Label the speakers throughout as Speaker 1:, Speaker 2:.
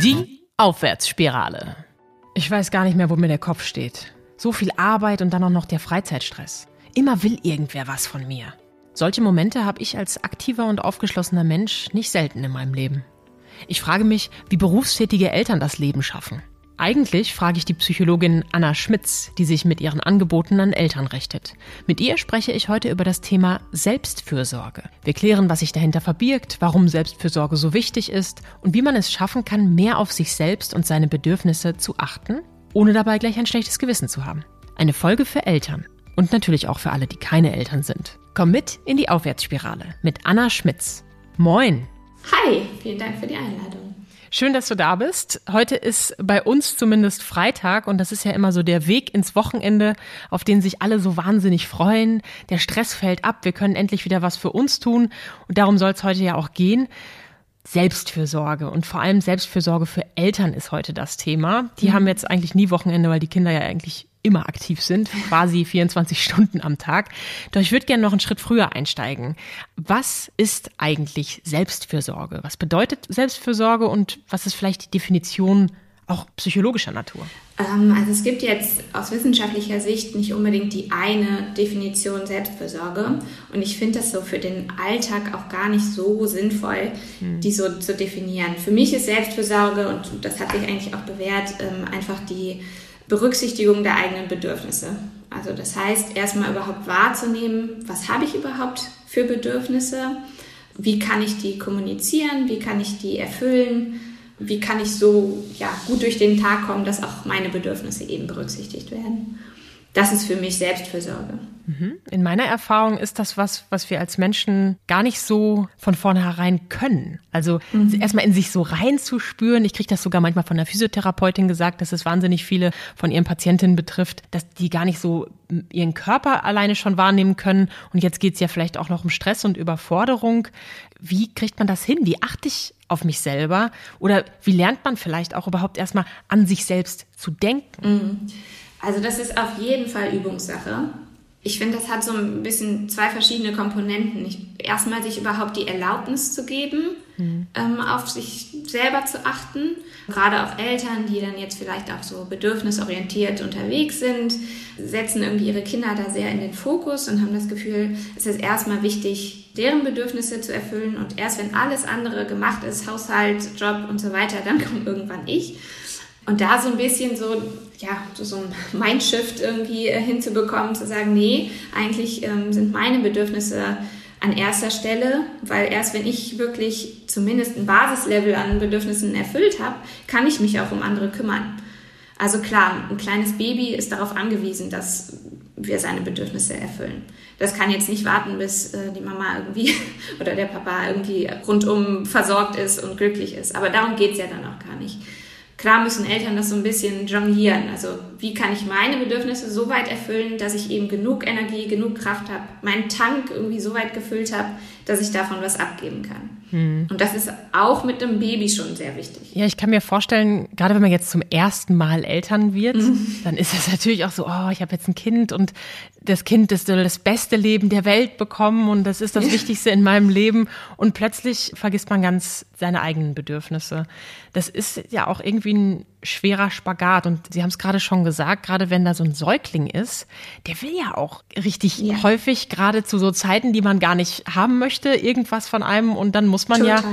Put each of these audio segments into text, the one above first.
Speaker 1: Die Aufwärtsspirale. Ich weiß gar nicht mehr, wo mir der Kopf steht. So viel Arbeit und dann auch noch der Freizeitstress. Immer will irgendwer was von mir. Solche Momente habe ich als aktiver und aufgeschlossener Mensch nicht selten in meinem Leben. Ich frage mich, wie berufstätige Eltern das Leben schaffen. Eigentlich frage ich die Psychologin Anna Schmitz, die sich mit ihren Angeboten an Eltern richtet. Mit ihr spreche ich heute über das Thema Selbstfürsorge. Wir klären, was sich dahinter verbirgt, warum Selbstfürsorge so wichtig ist und wie man es schaffen kann, mehr auf sich selbst und seine Bedürfnisse zu achten, ohne dabei gleich ein schlechtes Gewissen zu haben. Eine Folge für Eltern und natürlich auch für alle, die keine Eltern sind. Komm mit in die Aufwärtsspirale mit Anna Schmitz. Moin!
Speaker 2: Hi, vielen Dank für die Einladung.
Speaker 1: Schön, dass du da bist. Heute ist bei uns zumindest Freitag und das ist ja immer so der Weg ins Wochenende, auf den sich alle so wahnsinnig freuen. Der Stress fällt ab, wir können endlich wieder was für uns tun und darum soll es heute ja auch gehen. Selbstfürsorge und vor allem Selbstfürsorge für Eltern ist heute das Thema. Die mhm. haben jetzt eigentlich nie Wochenende, weil die Kinder ja eigentlich immer aktiv sind, quasi 24 Stunden am Tag. Doch ich würde gerne noch einen Schritt früher einsteigen. Was ist eigentlich Selbstfürsorge? Was bedeutet Selbstfürsorge und was ist vielleicht die Definition auch psychologischer Natur?
Speaker 2: Ähm, also es gibt jetzt aus wissenschaftlicher Sicht nicht unbedingt die eine Definition Selbstfürsorge. Und ich finde das so für den Alltag auch gar nicht so sinnvoll, hm. die so zu definieren. Für mich ist Selbstfürsorge, und das hat sich eigentlich auch bewährt, ähm, einfach die Berücksichtigung der eigenen Bedürfnisse. Also das heißt, erstmal überhaupt wahrzunehmen, was habe ich überhaupt für Bedürfnisse, wie kann ich die kommunizieren, wie kann ich die erfüllen, wie kann ich so ja, gut durch den Tag kommen, dass auch meine Bedürfnisse eben berücksichtigt werden. Das ist für mich Selbstfürsorge.
Speaker 1: Mhm. In meiner Erfahrung ist das was, was wir als Menschen gar nicht so von vornherein können. Also mhm. erstmal in sich so reinzuspüren. Ich kriege das sogar manchmal von der Physiotherapeutin gesagt, dass es wahnsinnig viele von ihren Patientinnen betrifft, dass die gar nicht so ihren Körper alleine schon wahrnehmen können. Und jetzt geht es ja vielleicht auch noch um Stress und Überforderung. Wie kriegt man das hin? Wie achte ich auf mich selber? Oder wie lernt man vielleicht auch überhaupt erstmal an sich selbst zu denken?
Speaker 2: Mhm. Also das ist auf jeden Fall Übungssache. Ich finde, das hat so ein bisschen zwei verschiedene Komponenten. Ich, erstmal sich überhaupt die Erlaubnis zu geben, mhm. ähm, auf sich selber zu achten. Gerade auch Eltern, die dann jetzt vielleicht auch so bedürfnisorientiert unterwegs sind, setzen irgendwie ihre Kinder da sehr in den Fokus und haben das Gefühl, es ist erstmal wichtig, deren Bedürfnisse zu erfüllen und erst wenn alles andere gemacht ist, Haushalt, Job und so weiter, dann kommt irgendwann ich. Und da so ein bisschen so, ja, so ein Mindshift irgendwie äh, hinzubekommen, zu sagen, nee, eigentlich ähm, sind meine Bedürfnisse an erster Stelle, weil erst wenn ich wirklich zumindest ein Basislevel an Bedürfnissen erfüllt habe, kann ich mich auch um andere kümmern. Also klar, ein kleines Baby ist darauf angewiesen, dass wir seine Bedürfnisse erfüllen. Das kann jetzt nicht warten, bis äh, die Mama irgendwie oder der Papa irgendwie rundum versorgt ist und glücklich ist. Aber darum geht es ja dann auch gar nicht. Klar müssen Eltern das so ein bisschen jonglieren. Also wie kann ich meine Bedürfnisse so weit erfüllen, dass ich eben genug Energie, genug Kraft habe, meinen Tank irgendwie so weit gefüllt habe, dass ich davon was abgeben kann. Hm. Und das ist auch mit einem Baby schon sehr wichtig.
Speaker 1: Ja, ich kann mir vorstellen, gerade wenn man jetzt zum ersten Mal Eltern wird, mhm. dann ist es natürlich auch so, oh, ich habe jetzt ein Kind und das Kind ist das beste Leben der Welt bekommen und das ist das Wichtigste in meinem Leben. Und plötzlich vergisst man ganz seine eigenen Bedürfnisse. Das ist ja auch irgendwie ein schwerer Spagat. Und Sie haben es gerade schon gesagt, gerade wenn da so ein Säugling ist, der will ja auch richtig ja. häufig, gerade zu so Zeiten, die man gar nicht haben möchte, irgendwas von einem. Und dann muss man Total. ja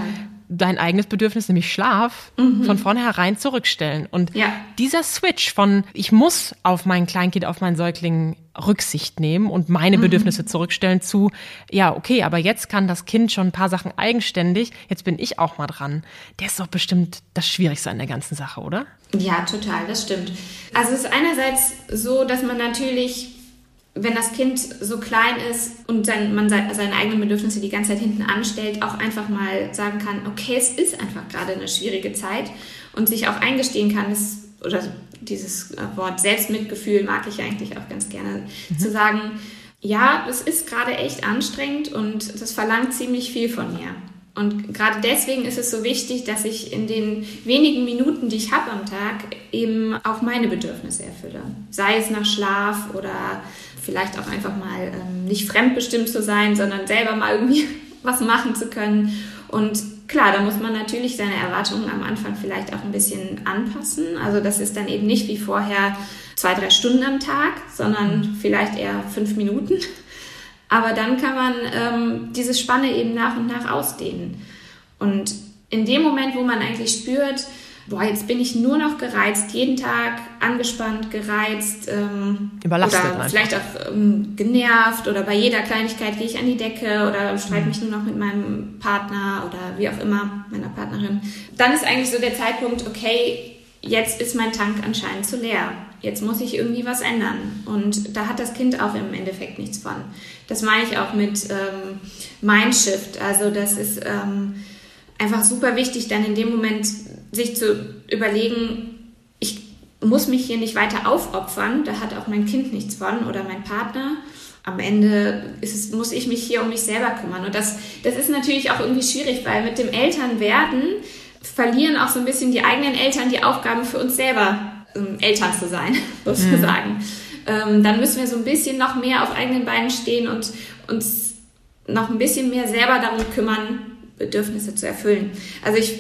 Speaker 1: dein eigenes Bedürfnis, nämlich Schlaf, mhm. von vornherein zurückstellen. Und ja. dieser Switch von, ich muss auf mein Kleinkind, auf meinen Säugling Rücksicht nehmen und meine mhm. Bedürfnisse zurückstellen zu, ja, okay, aber jetzt kann das Kind schon ein paar Sachen eigenständig, jetzt bin ich auch mal dran. Der ist doch bestimmt das Schwierigste an der ganzen Sache, oder?
Speaker 2: Ja, total, das stimmt. Also es ist einerseits so, dass man natürlich wenn das Kind so klein ist und sein, man seine eigenen Bedürfnisse die ganze Zeit hinten anstellt, auch einfach mal sagen kann, okay, es ist einfach gerade eine schwierige Zeit und sich auch eingestehen kann, dass, oder dieses Wort Selbstmitgefühl mag ich eigentlich auch ganz gerne, mhm. zu sagen, ja, es ist gerade echt anstrengend und das verlangt ziemlich viel von mir. Und gerade deswegen ist es so wichtig, dass ich in den wenigen Minuten, die ich habe am Tag, eben auch meine Bedürfnisse erfülle. Sei es nach Schlaf oder vielleicht auch einfach mal ähm, nicht fremdbestimmt zu sein, sondern selber mal irgendwie was machen zu können. Und klar, da muss man natürlich seine Erwartungen am Anfang vielleicht auch ein bisschen anpassen. Also das ist dann eben nicht wie vorher zwei, drei Stunden am Tag, sondern vielleicht eher fünf Minuten. Aber dann kann man ähm, diese Spanne eben nach und nach ausdehnen. Und in dem Moment, wo man eigentlich spürt, boah, jetzt bin ich nur noch gereizt, jeden Tag angespannt, gereizt, ähm,
Speaker 1: Überlastet
Speaker 2: oder
Speaker 1: einfach.
Speaker 2: vielleicht auch ähm, genervt oder bei jeder Kleinigkeit gehe ich an die Decke oder streite mich nur noch mit meinem Partner oder wie auch immer, meiner Partnerin. Dann ist eigentlich so der Zeitpunkt, okay, jetzt ist mein Tank anscheinend zu leer. Jetzt muss ich irgendwie was ändern. Und da hat das Kind auch im Endeffekt nichts von. Das meine ich auch mit ähm, Mindshift. Also das ist ähm, einfach super wichtig, dann in dem Moment sich zu überlegen, ich muss mich hier nicht weiter aufopfern, da hat auch mein Kind nichts von oder mein Partner. Am Ende es, muss ich mich hier um mich selber kümmern. Und das, das ist natürlich auch irgendwie schwierig, weil mit dem Elternwerden verlieren auch so ein bisschen die eigenen Eltern die Aufgabe für uns selber, ähm, Eltern zu sein, sozusagen. Mhm. Ähm, dann müssen wir so ein bisschen noch mehr auf eigenen Beinen stehen und uns noch ein bisschen mehr selber darum kümmern, Bedürfnisse zu erfüllen. Also ich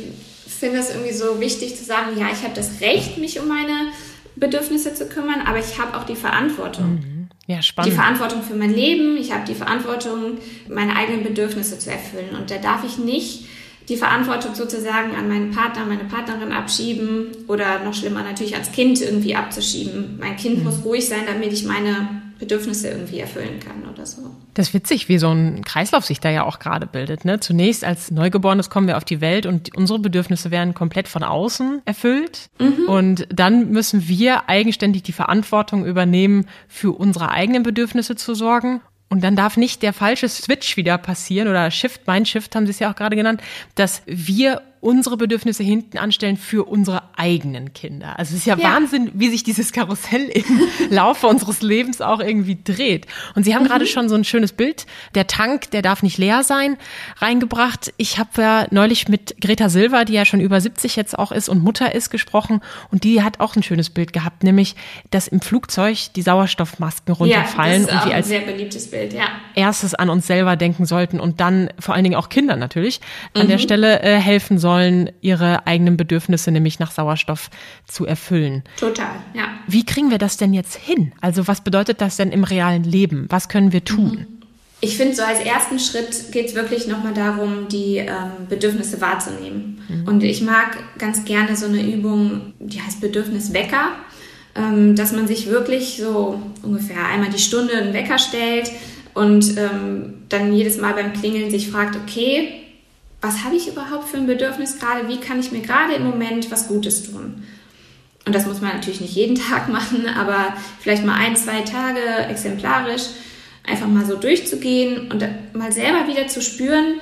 Speaker 2: finde es irgendwie so wichtig zu sagen, ja, ich habe das Recht, mich um meine Bedürfnisse zu kümmern, aber ich habe auch die Verantwortung.
Speaker 1: Mhm. Ja, spannend.
Speaker 2: Die Verantwortung für mein Leben, ich habe die Verantwortung, meine eigenen Bedürfnisse zu erfüllen. Und da darf ich nicht die Verantwortung sozusagen an meinen Partner, meine Partnerin abschieben oder noch schlimmer natürlich ans Kind irgendwie abzuschieben. Mein Kind mhm. muss ruhig sein, damit ich meine Bedürfnisse irgendwie erfüllen kann oder so.
Speaker 1: Das ist witzig, wie so ein Kreislauf sich da ja auch gerade bildet. Ne? Zunächst als Neugeborenes kommen wir auf die Welt und unsere Bedürfnisse werden komplett von außen erfüllt. Mhm. Und dann müssen wir eigenständig die Verantwortung übernehmen, für unsere eigenen Bedürfnisse zu sorgen. Und dann darf nicht der falsche Switch wieder passieren oder Shift, mein Shift haben Sie es ja auch gerade genannt, dass wir unsere Bedürfnisse hinten anstellen für unsere eigenen Kinder. Also es ist ja, ja, Wahnsinn, wie sich dieses Karussell im Laufe unseres Lebens auch irgendwie dreht. Und Sie haben mhm. gerade schon so ein schönes Bild, der Tank, der darf nicht leer sein, reingebracht. Ich habe ja neulich mit Greta Silva, die ja schon über 70 jetzt auch ist und Mutter ist, gesprochen und die hat auch ein schönes Bild gehabt, nämlich, dass im Flugzeug die Sauerstoffmasken runterfallen
Speaker 2: ja, das ist und wir als sehr beliebtes Bild, ja.
Speaker 1: erstes an uns selber denken sollten und dann vor allen Dingen auch Kinder natürlich an mhm. der Stelle äh, helfen sollen sollen, ihre eigenen Bedürfnisse nämlich nach Sauerstoff zu erfüllen.
Speaker 2: Total, ja.
Speaker 1: Wie kriegen wir das denn jetzt hin? Also was bedeutet das denn im realen Leben? Was können wir tun?
Speaker 2: Ich finde, so als ersten Schritt geht es wirklich nochmal darum, die ähm, Bedürfnisse wahrzunehmen. Mhm. Und ich mag ganz gerne so eine Übung, die heißt Bedürfniswecker, ähm, dass man sich wirklich so ungefähr einmal die Stunde einen Wecker stellt und ähm, dann jedes Mal beim Klingeln sich fragt, okay, was habe ich überhaupt für ein Bedürfnis gerade, wie kann ich mir gerade im Moment was Gutes tun. Und das muss man natürlich nicht jeden Tag machen, aber vielleicht mal ein, zwei Tage exemplarisch einfach mal so durchzugehen und mal selber wieder zu spüren,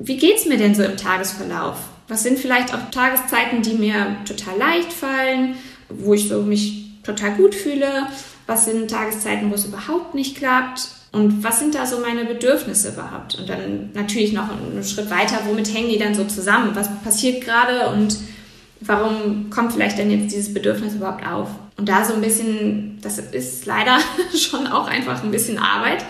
Speaker 2: wie geht es mir denn so im Tagesverlauf? Was sind vielleicht auch Tageszeiten, die mir total leicht fallen, wo ich so mich total gut fühle? Was sind Tageszeiten, wo es überhaupt nicht klappt? Und was sind da so meine Bedürfnisse überhaupt? Und dann natürlich noch einen Schritt weiter, womit hängen die dann so zusammen? Was passiert gerade und warum kommt vielleicht denn jetzt dieses Bedürfnis überhaupt auf? Und da so ein bisschen, das ist leider schon auch einfach ein bisschen Arbeit,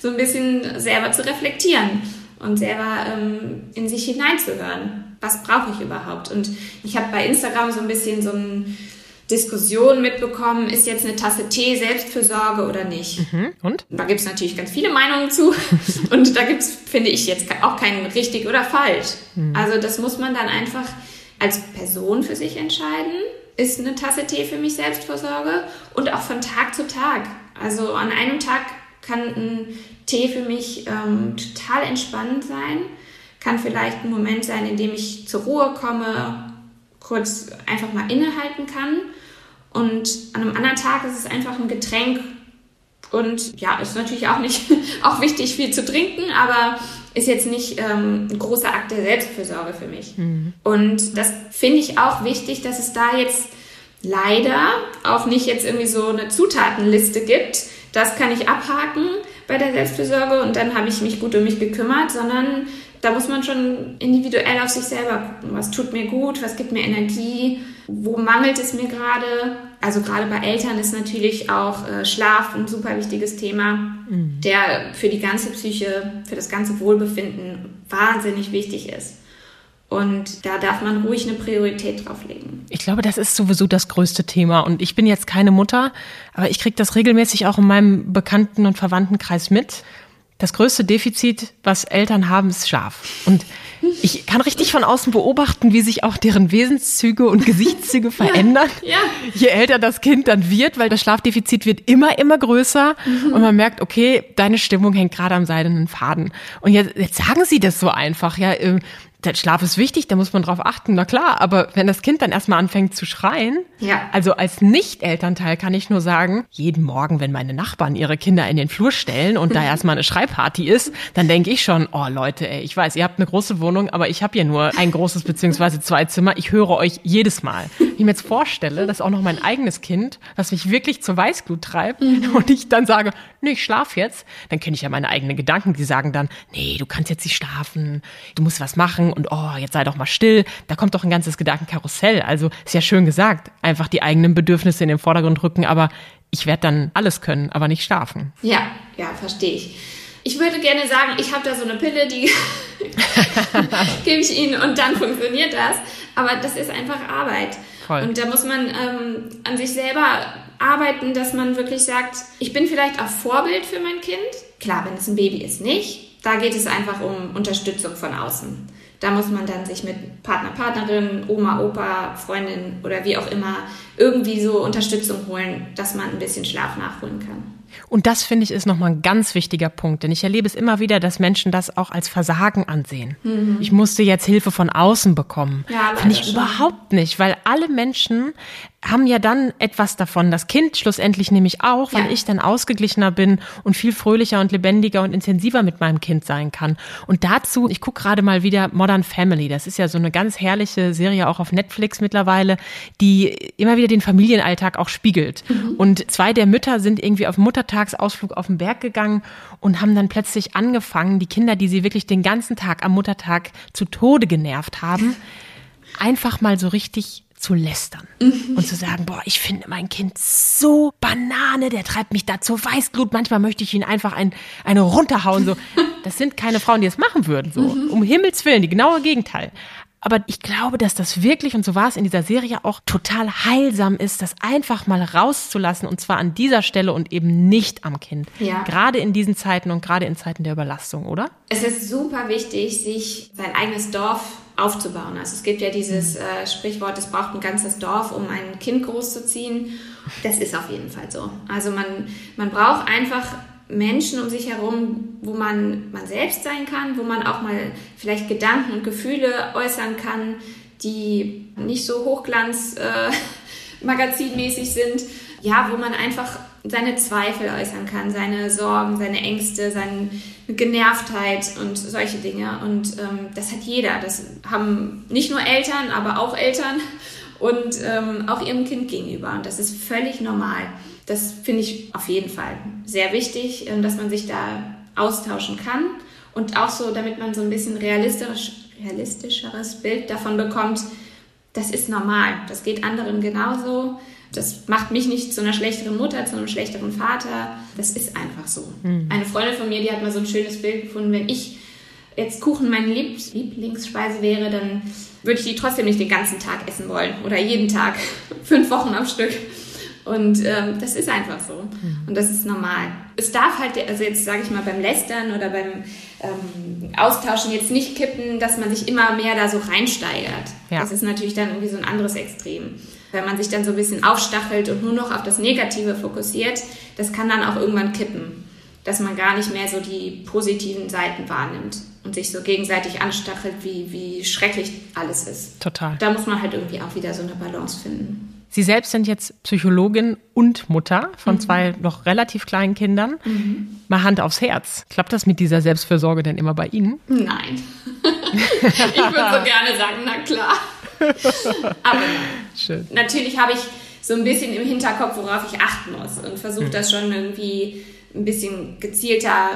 Speaker 2: so ein bisschen selber zu reflektieren und selber ähm, in sich hineinzuhören. Was brauche ich überhaupt? Und ich habe bei Instagram so ein bisschen so ein Diskussion mitbekommen, ist jetzt eine Tasse Tee Selbstfürsorge oder nicht.
Speaker 1: Mhm. Und?
Speaker 2: Da gibt es natürlich ganz viele Meinungen zu. Und da gibt es, finde ich, jetzt auch kein richtig oder falsch. Mhm. Also das muss man dann einfach als Person für sich entscheiden. Ist eine Tasse Tee für mich Selbstfürsorge? Und auch von Tag zu Tag. Also an einem Tag kann ein Tee für mich ähm, total entspannend sein. Kann vielleicht ein Moment sein, in dem ich zur Ruhe komme, kurz einfach mal innehalten kann. Und an einem anderen Tag ist es einfach ein Getränk. Und ja, ist natürlich auch nicht auch wichtig, viel zu trinken, aber ist jetzt nicht ähm, ein großer Akt der Selbstfürsorge für mich. Mhm. Und das finde ich auch wichtig, dass es da jetzt leider auch nicht jetzt irgendwie so eine Zutatenliste gibt. Das kann ich abhaken bei der Selbstfürsorge und dann habe ich mich gut um mich gekümmert, sondern da muss man schon individuell auf sich selber gucken. Was tut mir gut? Was gibt mir Energie? Wo mangelt es mir gerade? Also gerade bei Eltern ist natürlich auch äh, Schlaf ein super wichtiges Thema, mhm. der für die ganze Psyche, für das ganze Wohlbefinden wahnsinnig wichtig ist. Und da darf man ruhig eine Priorität drauflegen.
Speaker 1: Ich glaube, das ist sowieso das größte Thema. Und ich bin jetzt keine Mutter, aber ich kriege das regelmäßig auch in meinem Bekannten- und Verwandtenkreis mit. Das größte Defizit, was Eltern haben, ist Schlaf. Und ich kann richtig von außen beobachten, wie sich auch deren Wesenszüge und Gesichtszüge verändern.
Speaker 2: Ja.
Speaker 1: Je älter das Kind dann wird, weil das Schlafdefizit wird immer, immer größer. Mhm. Und man merkt, okay, deine Stimmung hängt gerade am seidenen Faden. Und jetzt, jetzt sagen sie das so einfach, ja, äh, der Schlaf ist wichtig, da muss man drauf achten, na klar, aber wenn das Kind dann erstmal anfängt zu schreien,
Speaker 2: ja.
Speaker 1: also als Nicht-Elternteil kann ich nur sagen, jeden Morgen, wenn meine Nachbarn ihre Kinder in den Flur stellen und da erstmal eine Schreibparty ist, dann denke ich schon, oh Leute, ey, ich weiß, ihr habt eine große Wohnung, aber ich habe hier nur ein großes beziehungsweise zwei Zimmer, ich höre euch jedes Mal. Wenn ich mir jetzt vorstelle, dass auch noch mein eigenes Kind, was mich wirklich zur Weißglut treibt mhm. und ich dann sage, nee, ich schlaf jetzt, dann kenne ich ja meine eigenen Gedanken, die sagen dann, nee, du kannst jetzt nicht schlafen, du musst was machen und oh, jetzt sei doch mal still. Da kommt doch ein ganzes Gedankenkarussell. Also ist ja schön gesagt, einfach die eigenen Bedürfnisse in den Vordergrund rücken, aber ich werde dann alles können, aber nicht schlafen.
Speaker 2: Ja, ja, verstehe ich. Ich würde gerne sagen, ich habe da so eine Pille, die gebe ich Ihnen und dann funktioniert das. Aber das ist einfach Arbeit. Voll. Und da muss man ähm, an sich selber arbeiten, dass man wirklich sagt, ich bin vielleicht auch Vorbild für mein Kind. Klar, wenn es ein Baby ist, nicht. Da geht es einfach um Unterstützung von außen. Da muss man dann sich mit Partner, Partnerin, Oma, Opa, Freundin oder wie auch immer irgendwie so Unterstützung holen, dass man ein bisschen Schlaf nachholen kann.
Speaker 1: Und das finde ich ist nochmal ein ganz wichtiger Punkt, denn ich erlebe es immer wieder, dass Menschen das auch als Versagen ansehen. Mhm. Ich musste jetzt Hilfe von außen bekommen. Ja, finde ich schon. überhaupt nicht, weil alle Menschen haben ja dann etwas davon. Das Kind schlussendlich nämlich auch, weil ja. ich dann ausgeglichener bin und viel fröhlicher und lebendiger und intensiver mit meinem Kind sein kann. Und dazu, ich gucke gerade mal wieder Modern Family. Das ist ja so eine ganz herrliche Serie auch auf Netflix mittlerweile, die immer wieder den Familienalltag auch spiegelt. Mhm. Und zwei der Mütter sind irgendwie auf Muttertagsausflug auf den Berg gegangen und haben dann plötzlich angefangen, die Kinder, die sie wirklich den ganzen Tag am Muttertag zu Tode genervt haben, einfach mal so richtig zu lästern mhm. und zu sagen, boah, ich finde mein Kind so Banane, der treibt mich da zur Weißglut. Manchmal möchte ich ihn einfach ein, eine runterhauen. So, das sind keine Frauen, die es machen würden. So, mhm. um Himmels willen, die genaue Gegenteil. Aber ich glaube, dass das wirklich, und so war es in dieser Serie auch, total heilsam ist, das einfach mal rauszulassen und zwar an dieser Stelle und eben nicht am Kind. Ja. Gerade in diesen Zeiten und gerade in Zeiten der Überlastung, oder?
Speaker 2: Es ist super wichtig, sich sein eigenes Dorf aufzubauen. Also es gibt ja dieses mhm. äh, Sprichwort, es braucht ein ganzes Dorf, um ein Kind großzuziehen. Das ist auf jeden Fall so. Also man, man braucht einfach Menschen um sich herum, wo man man selbst sein kann, wo man auch mal vielleicht Gedanken und Gefühle äußern kann, die nicht so hochglanz äh, magazinmäßig sind. Ja, wo man einfach seine Zweifel äußern kann, seine Sorgen, seine Ängste, seine Genervtheit und solche Dinge. Und ähm, das hat jeder. Das haben nicht nur Eltern, aber auch Eltern und ähm, auch ihrem Kind gegenüber. Und das ist völlig normal. Das finde ich auf jeden Fall sehr wichtig, ähm, dass man sich da austauschen kann und auch so, damit man so ein bisschen realistisch, realistischeres Bild davon bekommt, das ist normal, das geht anderen genauso. Das macht mich nicht zu einer schlechteren Mutter, zu einem schlechteren Vater. Das ist einfach so. Mhm. Eine Freundin von mir, die hat mal so ein schönes Bild gefunden, wenn ich jetzt Kuchen meine Lieblingsspeise wäre, dann würde ich die trotzdem nicht den ganzen Tag essen wollen oder jeden Tag, fünf Wochen am Stück. Und ähm, das ist einfach so. Mhm. Und das ist normal. Es darf halt, also jetzt sage ich mal beim Lästern oder beim ähm, Austauschen jetzt nicht kippen, dass man sich immer mehr da so reinsteigert. Ja. Das ist natürlich dann irgendwie so ein anderes Extrem. Wenn man sich dann so ein bisschen aufstachelt und nur noch auf das Negative fokussiert, das kann dann auch irgendwann kippen. Dass man gar nicht mehr so die positiven Seiten wahrnimmt und sich so gegenseitig anstachelt, wie, wie schrecklich alles ist.
Speaker 1: Total.
Speaker 2: Da muss man halt irgendwie auch wieder so eine Balance finden.
Speaker 1: Sie selbst sind jetzt Psychologin und Mutter von mhm. zwei noch relativ kleinen Kindern. Mhm. Mal Hand aufs Herz. Klappt das mit dieser Selbstfürsorge denn immer bei Ihnen?
Speaker 2: Nein. ich würde so gerne sagen, na klar. Aber Schön. natürlich habe ich so ein bisschen im Hinterkopf, worauf ich achten muss und versuche mhm. das schon irgendwie ein bisschen gezielter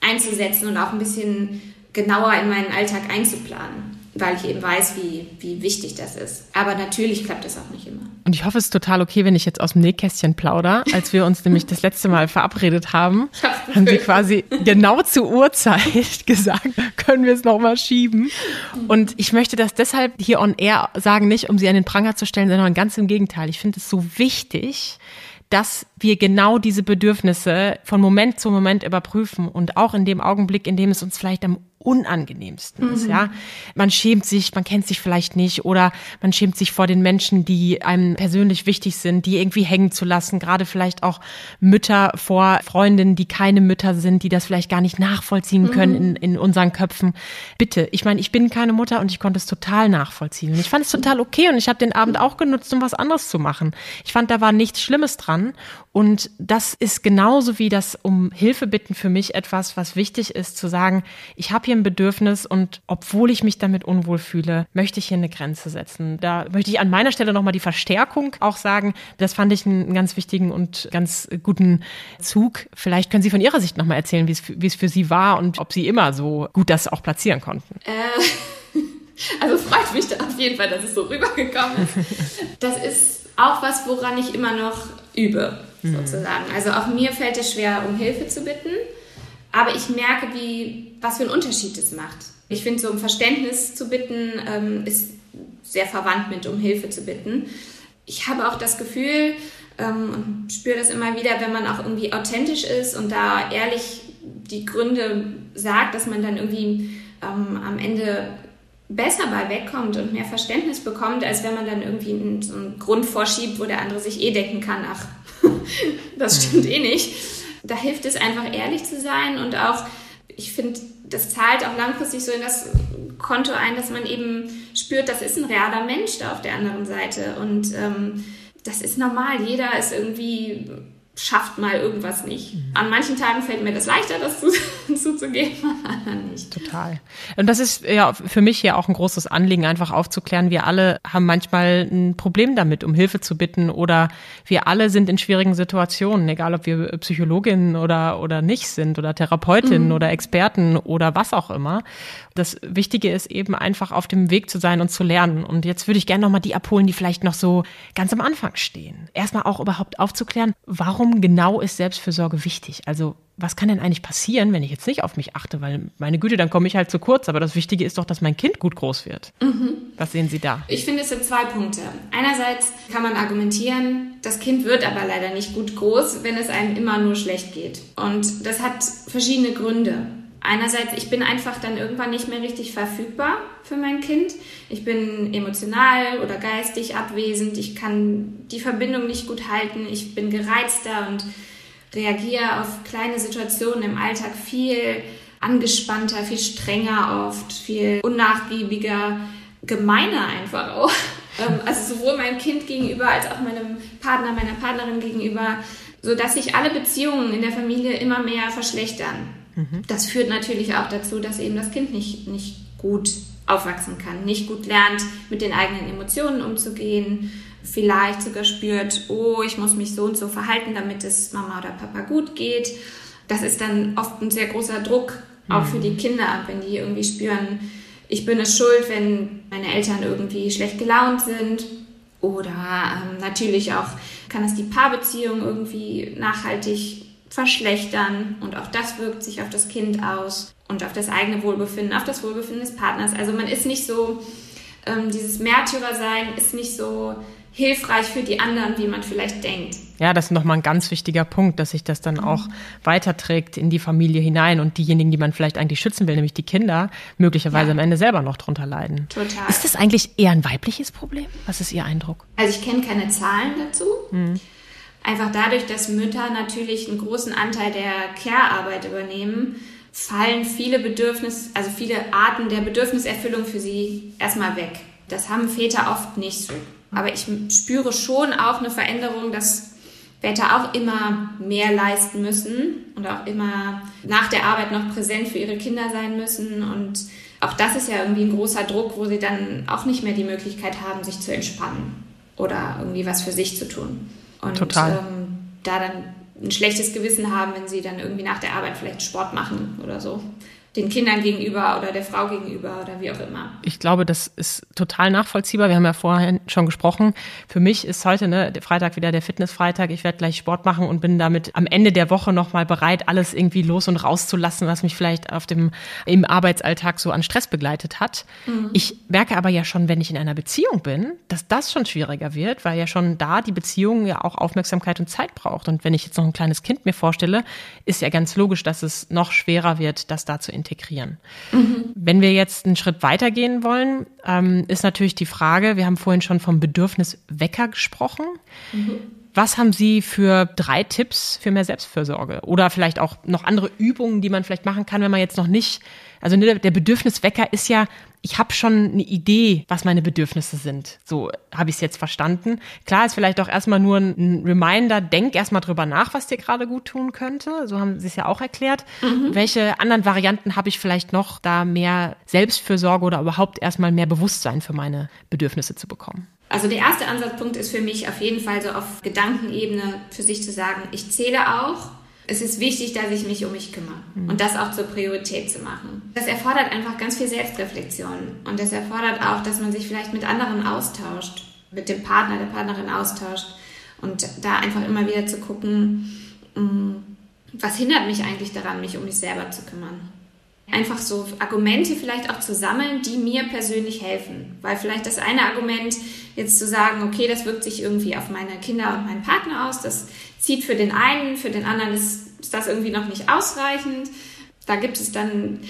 Speaker 2: einzusetzen und auch ein bisschen genauer in meinen Alltag einzuplanen weil ich eben weiß, wie, wie wichtig das ist. Aber natürlich klappt das auch nicht immer.
Speaker 1: Und ich hoffe, es ist total okay, wenn ich jetzt aus dem Nähkästchen plauder. Als wir uns nämlich das letzte Mal verabredet haben, haben sie quasi genau zur Uhrzeit gesagt, können wir es nochmal schieben. Und ich möchte das deshalb hier on air sagen, nicht um sie an den Pranger zu stellen, sondern ganz im Gegenteil. Ich finde es so wichtig, dass wir genau diese Bedürfnisse von Moment zu Moment überprüfen und auch in dem Augenblick, in dem es uns vielleicht am unangenehmsten mhm. ist, ja. Man schämt sich, man kennt sich vielleicht nicht oder man schämt sich vor den Menschen, die einem persönlich wichtig sind, die irgendwie hängen zu lassen, gerade vielleicht auch Mütter vor Freundinnen, die keine Mütter sind, die das vielleicht gar nicht nachvollziehen mhm. können in, in unseren Köpfen. Bitte, ich meine, ich bin keine Mutter und ich konnte es total nachvollziehen. Und ich fand es total okay und ich habe den Abend auch genutzt, um was anderes zu machen. Ich fand, da war nichts Schlimmes dran und das ist genauso wie das um Hilfe bitten für mich etwas, was wichtig ist, zu sagen, ich habe hier ein Bedürfnis und obwohl ich mich damit unwohl fühle, möchte ich hier eine Grenze setzen. Da möchte ich an meiner Stelle nochmal die Verstärkung auch sagen. Das fand ich einen ganz wichtigen und ganz guten Zug. Vielleicht können Sie von Ihrer Sicht nochmal erzählen, wie es, für Sie war und ob Sie immer so gut das auch platzieren konnten.
Speaker 2: Äh, also freut mich auf jeden Fall, dass es so rübergekommen ist. Das ist auch was, woran ich immer noch übe. Mhm. sozusagen. Also auch mir fällt es schwer, um Hilfe zu bitten, aber ich merke, wie, was für einen Unterschied es macht. Ich finde, so um Verständnis zu bitten, ähm, ist sehr verwandt mit um Hilfe zu bitten. Ich habe auch das Gefühl ähm, und spüre das immer wieder, wenn man auch irgendwie authentisch ist und da ehrlich die Gründe sagt, dass man dann irgendwie ähm, am Ende besser bei wegkommt und mehr Verständnis bekommt, als wenn man dann irgendwie einen, so einen Grund vorschiebt, wo der andere sich eh denken kann, ach, das stimmt eh nicht. Da hilft es einfach ehrlich zu sein und auch, ich finde, das zahlt auch langfristig so in das Konto ein, dass man eben spürt, das ist ein realer Mensch da auf der anderen Seite und ähm, das ist normal. Jeder ist irgendwie schafft mal irgendwas nicht. Mhm. An manchen Tagen fällt mir das leichter, das zuzugeben, an anderen nicht.
Speaker 1: Total. Und das ist ja für mich ja auch ein großes Anliegen, einfach aufzuklären. Wir alle haben manchmal ein Problem damit, um Hilfe zu bitten oder wir alle sind in schwierigen Situationen, egal ob wir Psychologinnen oder, oder nicht sind oder Therapeutinnen mhm. oder Experten oder was auch immer. Das Wichtige ist eben einfach auf dem Weg zu sein und zu lernen. Und jetzt würde ich gerne nochmal die abholen, die vielleicht noch so ganz am Anfang stehen. Erstmal auch überhaupt aufzuklären, warum genau ist Selbstfürsorge wichtig? Also was kann denn eigentlich passieren, wenn ich jetzt nicht auf mich achte? Weil meine Güte, dann komme ich halt zu kurz. Aber das Wichtige ist doch, dass mein Kind gut groß wird. Mhm. Was sehen Sie da?
Speaker 2: Ich finde, es sind zwei Punkte. Einerseits kann man argumentieren, das Kind wird aber leider nicht gut groß, wenn es einem immer nur schlecht geht. Und das hat verschiedene Gründe einerseits, ich bin einfach dann irgendwann nicht mehr richtig verfügbar für mein Kind. Ich bin emotional oder geistig abwesend. Ich kann die Verbindung nicht gut halten. Ich bin gereizter und reagiere auf kleine Situationen im Alltag viel angespannter, viel strenger oft, viel unnachgiebiger, gemeiner einfach auch. Ähm, also sowohl meinem Kind gegenüber als auch meinem Partner, meiner Partnerin gegenüber, sodass sich alle Beziehungen in der Familie immer mehr verschlechtern. Mhm. Das führt natürlich auch dazu, dass eben das Kind nicht, nicht gut aufwachsen kann, nicht gut lernt, mit den eigenen Emotionen umzugehen, vielleicht sogar spürt, oh, ich muss mich so und so verhalten, damit es Mama oder Papa gut geht. Das ist dann oft ein sehr großer Druck, auch für die mhm. Kinder, wenn die irgendwie spüren, ich bin es schuld, wenn meine Eltern irgendwie schlecht gelaunt sind. Oder ähm, natürlich auch kann es die Paarbeziehung irgendwie nachhaltig verschlechtern und auch das wirkt sich auf das Kind aus und auf das eigene Wohlbefinden, auf das Wohlbefinden des Partners. Also man ist nicht so, ähm, dieses Märtyrersein ist nicht so hilfreich für die anderen, wie man vielleicht denkt.
Speaker 1: Ja, das ist nochmal ein ganz wichtiger Punkt, dass sich das dann mhm. auch weiterträgt in die Familie hinein und diejenigen, die man vielleicht eigentlich schützen will, nämlich die Kinder, möglicherweise ja. am Ende selber noch drunter leiden. Total. Ist das eigentlich eher ein weibliches Problem? Was ist Ihr Eindruck?
Speaker 2: Also ich kenne keine Zahlen dazu. Mhm. Einfach dadurch, dass Mütter natürlich einen großen Anteil der Care-Arbeit übernehmen, fallen viele Bedürfnisse, also viele Arten der Bedürfniserfüllung für sie erstmal weg. Das haben Väter oft nicht so. Aber ich spüre schon auch eine Veränderung, dass Väter auch immer mehr leisten müssen und auch immer nach der Arbeit noch präsent für ihre Kinder sein müssen. Und auch das ist ja irgendwie ein großer Druck, wo sie dann auch nicht mehr die Möglichkeit haben, sich zu entspannen oder irgendwie was für sich zu tun. Und Total. Ähm, da dann ein schlechtes Gewissen haben, wenn sie dann irgendwie nach der Arbeit vielleicht Sport machen oder so. Den Kindern gegenüber oder der Frau gegenüber oder wie auch immer.
Speaker 1: Ich glaube, das ist total nachvollziehbar. Wir haben ja vorhin schon gesprochen. Für mich ist heute ne, der Freitag wieder der Fitnessfreitag. Ich werde gleich Sport machen und bin damit am Ende der Woche nochmal bereit, alles irgendwie los und rauszulassen, was mich vielleicht auf dem im Arbeitsalltag so an Stress begleitet hat. Mhm. Ich merke aber ja schon, wenn ich in einer Beziehung bin, dass das schon schwieriger wird, weil ja schon da die Beziehung ja auch Aufmerksamkeit und Zeit braucht. Und wenn ich jetzt noch ein kleines Kind mir vorstelle, ist ja ganz logisch, dass es noch schwerer wird, das da zu integrieren. Mhm. Wenn wir jetzt einen Schritt weitergehen wollen, ähm, ist natürlich die Frage, wir haben vorhin schon vom Bedürfnis Wecker gesprochen. Mhm. Was haben Sie für drei Tipps für mehr Selbstfürsorge? Oder vielleicht auch noch andere Übungen, die man vielleicht machen kann, wenn man jetzt noch nicht, also ne, der Bedürfniswecker ist ja ich habe schon eine Idee, was meine Bedürfnisse sind. So habe ich es jetzt verstanden. Klar ist vielleicht auch erstmal nur ein Reminder, denk erstmal drüber nach, was dir gerade gut tun könnte. So haben sie es ja auch erklärt. Mhm. Welche anderen Varianten habe ich vielleicht noch, da mehr Selbstfürsorge oder überhaupt erstmal mehr Bewusstsein für meine Bedürfnisse zu bekommen?
Speaker 2: Also der erste Ansatzpunkt ist für mich auf jeden Fall so auf Gedankenebene für sich zu sagen, ich zähle auch es ist wichtig, dass ich mich um mich kümmere mhm. und das auch zur Priorität zu machen. Das erfordert einfach ganz viel Selbstreflexion und das erfordert auch, dass man sich vielleicht mit anderen austauscht, mit dem Partner, der Partnerin austauscht und da einfach immer wieder zu gucken, mm, was hindert mich eigentlich daran, mich um mich selber zu kümmern. Einfach so Argumente vielleicht auch zu sammeln, die mir persönlich helfen. Weil vielleicht das eine Argument jetzt zu sagen, okay, das wirkt sich irgendwie auf meine Kinder und meinen Partner aus, das zieht für den einen, für den anderen ist, ist das irgendwie noch nicht ausreichend. Da gibt es dann,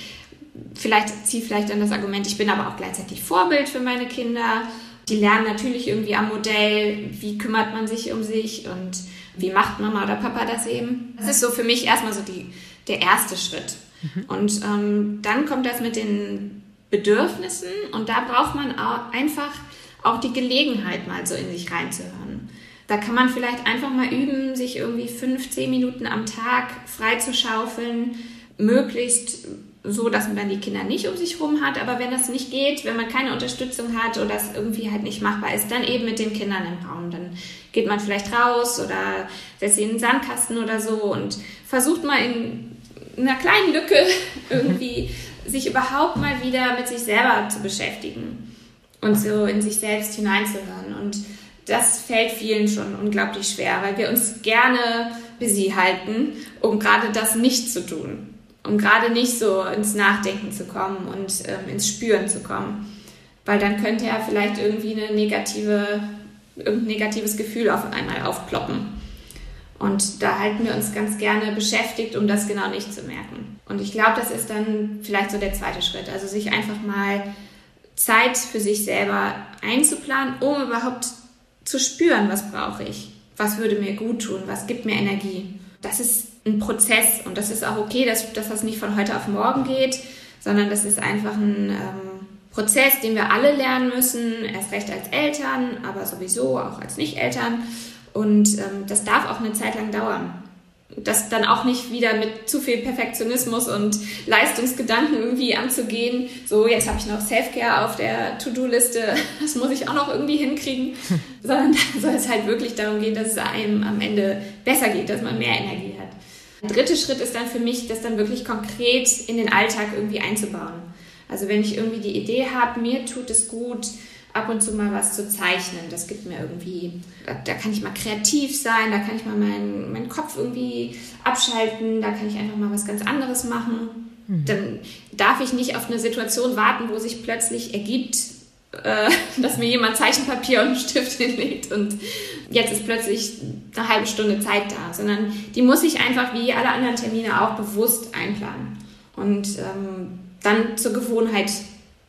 Speaker 2: vielleicht zieht vielleicht dann das Argument, ich bin aber auch gleichzeitig Vorbild für meine Kinder. Die lernen natürlich irgendwie am Modell, wie kümmert man sich um sich und wie macht Mama oder Papa das eben. Das ist so für mich erstmal so die, der erste Schritt. Mhm. Und ähm, dann kommt das mit den Bedürfnissen und da braucht man auch einfach auch die Gelegenheit, mal so in sich reinzuhören. Da kann man vielleicht einfach mal üben, sich irgendwie fünf, zehn Minuten am Tag frei zu schaufeln, möglichst so, dass man dann die Kinder nicht um sich rum hat. Aber wenn das nicht geht, wenn man keine Unterstützung hat oder es irgendwie halt nicht machbar ist, dann eben mit den Kindern im Raum. Dann geht man vielleicht raus oder setzt sie in den Sandkasten oder so und versucht mal in einer kleinen Lücke irgendwie sich überhaupt mal wieder mit sich selber zu beschäftigen und so in sich selbst hineinzuhören. Und das fällt vielen schon unglaublich schwer, weil wir uns gerne busy halten, um gerade das nicht zu tun, um gerade nicht so ins Nachdenken zu kommen und ähm, ins Spüren zu kommen. Weil dann könnte ja vielleicht irgendwie eine negative, irgendein negatives Gefühl auf einmal aufploppen. Und da halten wir uns ganz gerne beschäftigt, um das genau nicht zu merken. Und ich glaube, das ist dann vielleicht so der zweite Schritt. Also sich einfach mal Zeit für sich selber einzuplanen, um überhaupt zu spüren, was brauche ich, was würde mir gut tun, was gibt mir Energie. Das ist ein Prozess und das ist auch okay, dass, dass das nicht von heute auf morgen geht, sondern das ist einfach ein ähm, Prozess, den wir alle lernen müssen, erst recht als Eltern, aber sowieso auch als Nicht-Eltern. Und ähm, das darf auch eine Zeit lang dauern das dann auch nicht wieder mit zu viel Perfektionismus und Leistungsgedanken irgendwie anzugehen. So, jetzt habe ich noch Self-Care auf der To-Do-Liste, das muss ich auch noch irgendwie hinkriegen. Hm. Sondern da soll es halt wirklich darum gehen, dass es einem am Ende besser geht, dass man mehr Energie hat. Der dritte Schritt ist dann für mich, das dann wirklich konkret in den Alltag irgendwie einzubauen. Also wenn ich irgendwie die Idee habe, mir tut es gut, ab und zu mal was zu zeichnen. Das gibt mir irgendwie, da, da kann ich mal kreativ sein, da kann ich mal meinen, meinen Kopf irgendwie abschalten, da kann ich einfach mal was ganz anderes machen. Mhm. Dann darf ich nicht auf eine Situation warten, wo sich plötzlich ergibt, äh, dass mir jemand Zeichenpapier und einen Stift hinlegt und jetzt ist plötzlich eine halbe Stunde Zeit da, sondern die muss ich einfach wie alle anderen Termine auch bewusst einplanen und ähm, dann zur Gewohnheit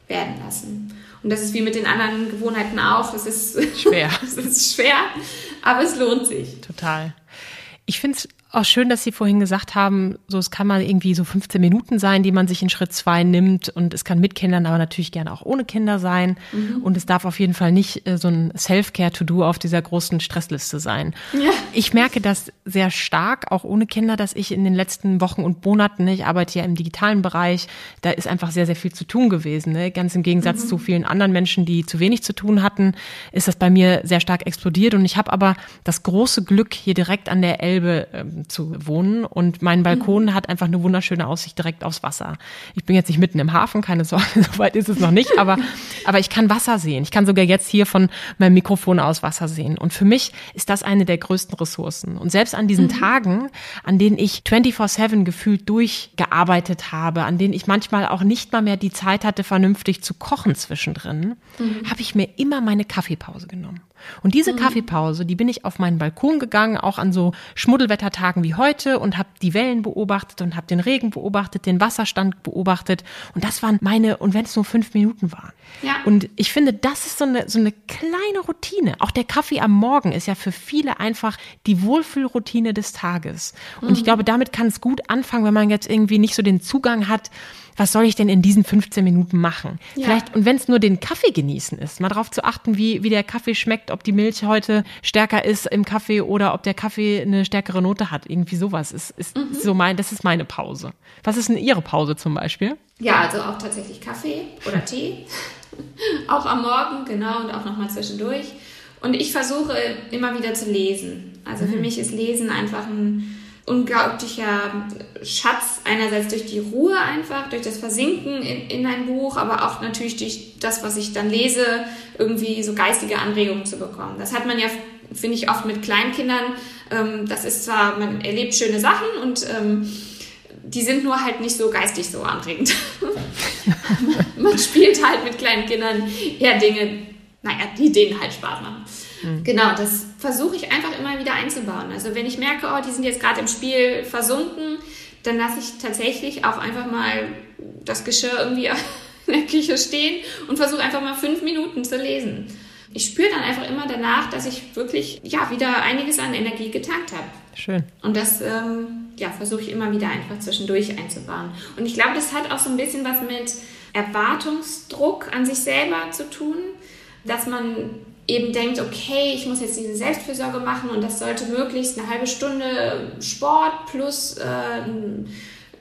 Speaker 2: werden lassen. Und das ist wie mit den anderen Gewohnheiten auch. Es ist schwer. es ist schwer, aber es lohnt sich.
Speaker 1: Total. Ich finde es auch schön, dass Sie vorhin gesagt haben, so es kann mal irgendwie so 15 Minuten sein, die man sich in Schritt zwei nimmt und es kann mit Kindern, aber natürlich gerne auch ohne Kinder sein mhm. und es darf auf jeden Fall nicht äh, so ein Self-Care-To-Do auf dieser großen Stressliste sein. Ja. Ich merke das sehr stark, auch ohne Kinder, dass ich in den letzten Wochen und Monaten, ich arbeite ja im digitalen Bereich, da ist einfach sehr, sehr viel zu tun gewesen. Ne? Ganz im Gegensatz mhm. zu vielen anderen Menschen, die zu wenig zu tun hatten, ist das bei mir sehr stark explodiert und ich habe aber das große Glück, hier direkt an der Elbe ähm, zu wohnen und mein Balkon mhm. hat einfach eine wunderschöne Aussicht direkt aufs Wasser. Ich bin jetzt nicht mitten im Hafen, keine Sorge, so weit ist es noch nicht, aber, aber ich kann Wasser sehen. Ich kann sogar jetzt hier von meinem Mikrofon aus Wasser sehen. Und für mich ist das eine der größten Ressourcen. Und selbst an diesen mhm. Tagen, an denen ich 24-7 gefühlt durchgearbeitet habe, an denen ich manchmal auch nicht mal mehr die Zeit hatte, vernünftig zu kochen zwischendrin, mhm. habe ich mir immer meine Kaffeepause genommen. Und diese mhm. Kaffeepause, die bin ich auf meinen Balkon gegangen, auch an so Schmuddelwettertagen wie heute und habe die Wellen beobachtet und habe den Regen beobachtet, den Wasserstand beobachtet. Und das waren meine, und wenn es nur fünf Minuten waren. Ja. Und ich finde, das ist so eine, so eine kleine Routine. Auch der Kaffee am Morgen ist ja für viele einfach die Wohlfühlroutine des Tages. Und mhm. ich glaube, damit kann es gut anfangen, wenn man jetzt irgendwie nicht so den Zugang hat, was soll ich denn in diesen 15 Minuten machen? Ja. Vielleicht, und wenn es nur den Kaffee genießen ist, mal darauf zu achten, wie, wie der Kaffee schmeckt, ob die Milch heute stärker ist im Kaffee oder ob der Kaffee eine stärkere Note hat. Irgendwie sowas ist, ist mhm. so mein, das ist meine Pause. Was ist denn Ihre Pause zum Beispiel?
Speaker 2: Ja, also auch tatsächlich Kaffee oder Tee. auch am Morgen, genau, und auch nochmal zwischendurch. Und ich versuche immer wieder zu lesen. Also mhm. für mich ist Lesen einfach ein unglaublicher Schatz, einerseits durch die Ruhe einfach, durch das Versinken in, in ein Buch, aber auch natürlich durch das, was ich dann lese, irgendwie so geistige Anregungen zu bekommen. Das hat man ja, finde ich, oft mit Kleinkindern. Ähm, das ist zwar, man erlebt schöne Sachen und ähm, die sind nur halt nicht so geistig so anregend. man spielt halt mit kleinen Kindern eher Dinge, naja, die denen halt Spaß machen. Mhm. Genau, das versuche ich einfach immer wieder einzubauen. Also wenn ich merke, oh, die sind jetzt gerade im Spiel versunken, dann lasse ich tatsächlich auch einfach mal das Geschirr irgendwie in der Küche stehen und versuche einfach mal fünf Minuten zu lesen. Ich spüre dann einfach immer danach, dass ich wirklich ja wieder einiges an Energie getankt habe.
Speaker 1: Schön.
Speaker 2: Und das ähm, ja, versuche ich immer wieder einfach zwischendurch einzubauen. Und ich glaube, das hat auch so ein bisschen was mit Erwartungsdruck an sich selber zu tun, dass man eben denkt, okay, ich muss jetzt diese Selbstfürsorge machen und das sollte möglichst eine halbe Stunde Sport plus äh,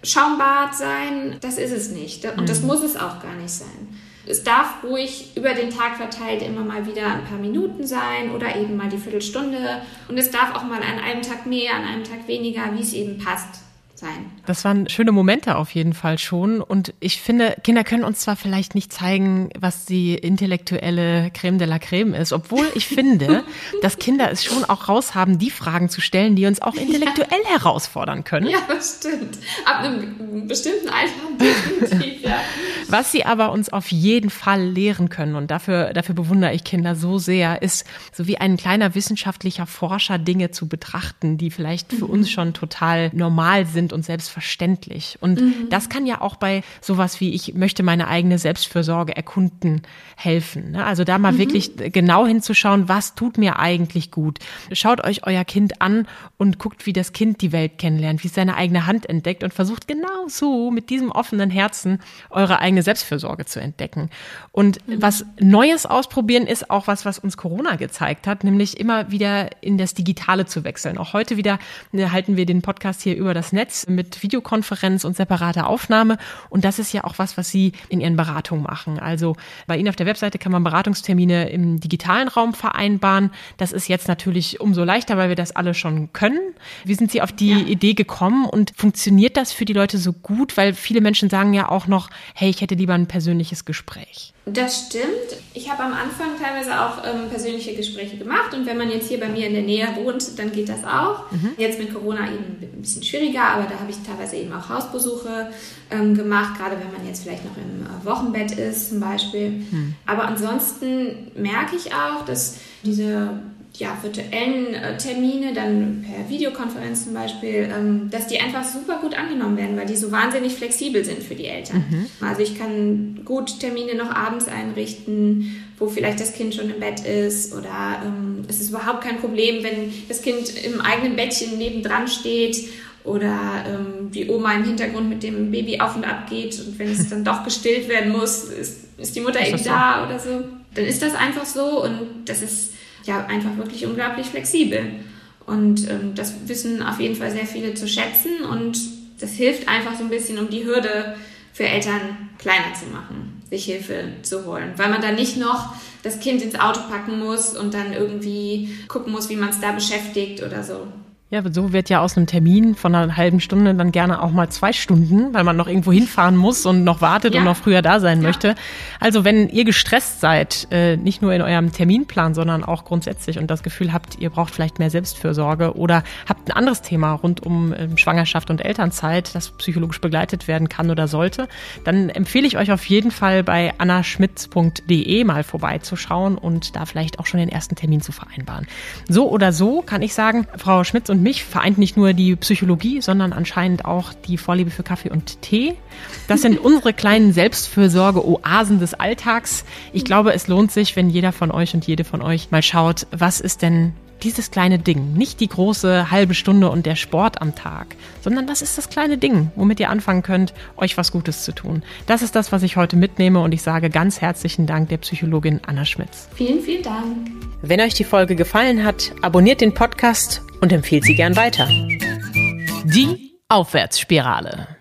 Speaker 2: Schaumbad sein, das ist es nicht. Und das mhm. muss es auch gar nicht sein. Es darf ruhig über den Tag verteilt immer mal wieder ein paar Minuten sein oder eben mal die Viertelstunde. Und es darf auch mal an einem Tag mehr, an einem Tag weniger, wie es eben passt sein.
Speaker 1: Das waren schöne Momente auf jeden Fall schon. Und ich finde, Kinder können uns zwar vielleicht nicht zeigen, was die intellektuelle Creme de la Creme ist, obwohl ich finde, dass Kinder es schon auch raushaben, die Fragen zu stellen, die uns auch intellektuell ja. herausfordern können.
Speaker 2: Ja, das stimmt. Ab einem bestimmten Alter definitiv, ja.
Speaker 1: Was sie aber uns auf jeden Fall lehren können, und dafür, dafür bewundere ich Kinder so sehr, ist so wie ein kleiner wissenschaftlicher Forscher Dinge zu betrachten, die vielleicht für mhm. uns schon total normal sind und selbstverständlich. Und mhm. das kann ja auch bei sowas wie ich möchte meine eigene Selbstfürsorge erkunden helfen. Ne? Also da mal mhm. wirklich genau hinzuschauen, was tut mir eigentlich gut. Schaut euch euer Kind an und guckt, wie das Kind die Welt kennenlernt, wie es seine eigene Hand entdeckt und versucht genau so mit diesem offenen Herzen eure eigene Selbstfürsorge zu entdecken. Und mhm. was Neues ausprobieren ist auch was, was uns Corona gezeigt hat, nämlich immer wieder in das Digitale zu wechseln. Auch heute wieder ne, halten wir den Podcast hier über das Netz mit Videokonferenz und separater Aufnahme. Und das ist ja auch was, was Sie in Ihren Beratungen machen. Also bei Ihnen auf der Webseite kann man Beratungstermine im digitalen Raum vereinbaren. Das ist jetzt natürlich umso leichter, weil wir das alle schon können. Wie sind Sie auf die ja. Idee gekommen und funktioniert das für die Leute so gut? Weil viele Menschen sagen ja auch noch, hey, ich hätte lieber ein persönliches Gespräch.
Speaker 2: Das stimmt. Ich habe am Anfang teilweise auch ähm, persönliche Gespräche gemacht und wenn man jetzt hier bei mir in der Nähe wohnt, dann geht das auch. Mhm. Jetzt mit Corona eben ein bisschen schwieriger, aber da habe ich teilweise eben auch Hausbesuche ähm, gemacht, gerade wenn man jetzt vielleicht noch im äh, Wochenbett ist zum Beispiel. Mhm. Aber ansonsten merke ich auch, dass diese ja, virtuellen äh, Termine, dann per Videokonferenz zum Beispiel, ähm, dass die einfach super gut angenommen werden, weil die so wahnsinnig flexibel sind für die Eltern. Mhm. Also ich kann gut Termine noch abends einrichten, wo vielleicht das Kind schon im Bett ist oder ähm, es ist überhaupt kein Problem, wenn das Kind im eigenen Bettchen nebendran steht oder ähm, die Oma im Hintergrund mit dem Baby auf und ab geht und wenn es dann doch gestillt werden muss, ist, ist die Mutter eben da oder so. Dann ist das einfach so und das ist ja einfach wirklich unglaublich flexibel. Und ähm, das wissen auf jeden Fall sehr viele zu schätzen und das hilft einfach so ein bisschen, um die Hürde für Eltern kleiner zu machen, sich Hilfe zu holen, weil man dann nicht noch das Kind ins Auto packen muss und dann irgendwie gucken muss, wie man es da beschäftigt oder so.
Speaker 1: Ja, so wird ja aus einem Termin von einer halben Stunde dann gerne auch mal zwei Stunden, weil man noch irgendwo hinfahren muss und noch wartet ja. und noch früher da sein ja. möchte. Also wenn ihr gestresst seid, äh, nicht nur in eurem Terminplan, sondern auch grundsätzlich und das Gefühl habt, ihr braucht vielleicht mehr Selbstfürsorge oder habt ein anderes Thema rund um ähm, Schwangerschaft und Elternzeit, das psychologisch begleitet werden kann oder sollte, dann empfehle ich euch auf jeden Fall bei annaschmitz.de mal vorbeizuschauen und da vielleicht auch schon den ersten Termin zu vereinbaren. So oder so kann ich sagen, Frau Schmitz und mich vereint nicht nur die Psychologie, sondern anscheinend auch die Vorliebe für Kaffee und Tee. Das sind unsere kleinen Selbstfürsorge-Oasen des Alltags. Ich glaube, es lohnt sich, wenn jeder von euch und jede von euch mal schaut, was ist denn dieses kleine Ding, nicht die große halbe Stunde und der Sport am Tag, sondern was ist das kleine Ding, womit ihr anfangen könnt, euch was Gutes zu tun. Das ist das, was ich heute mitnehme und ich sage ganz herzlichen Dank der Psychologin Anna Schmitz.
Speaker 2: Vielen, vielen Dank.
Speaker 1: Wenn euch die Folge gefallen hat, abonniert den Podcast und empfehlt sie gern weiter. Die Aufwärtsspirale.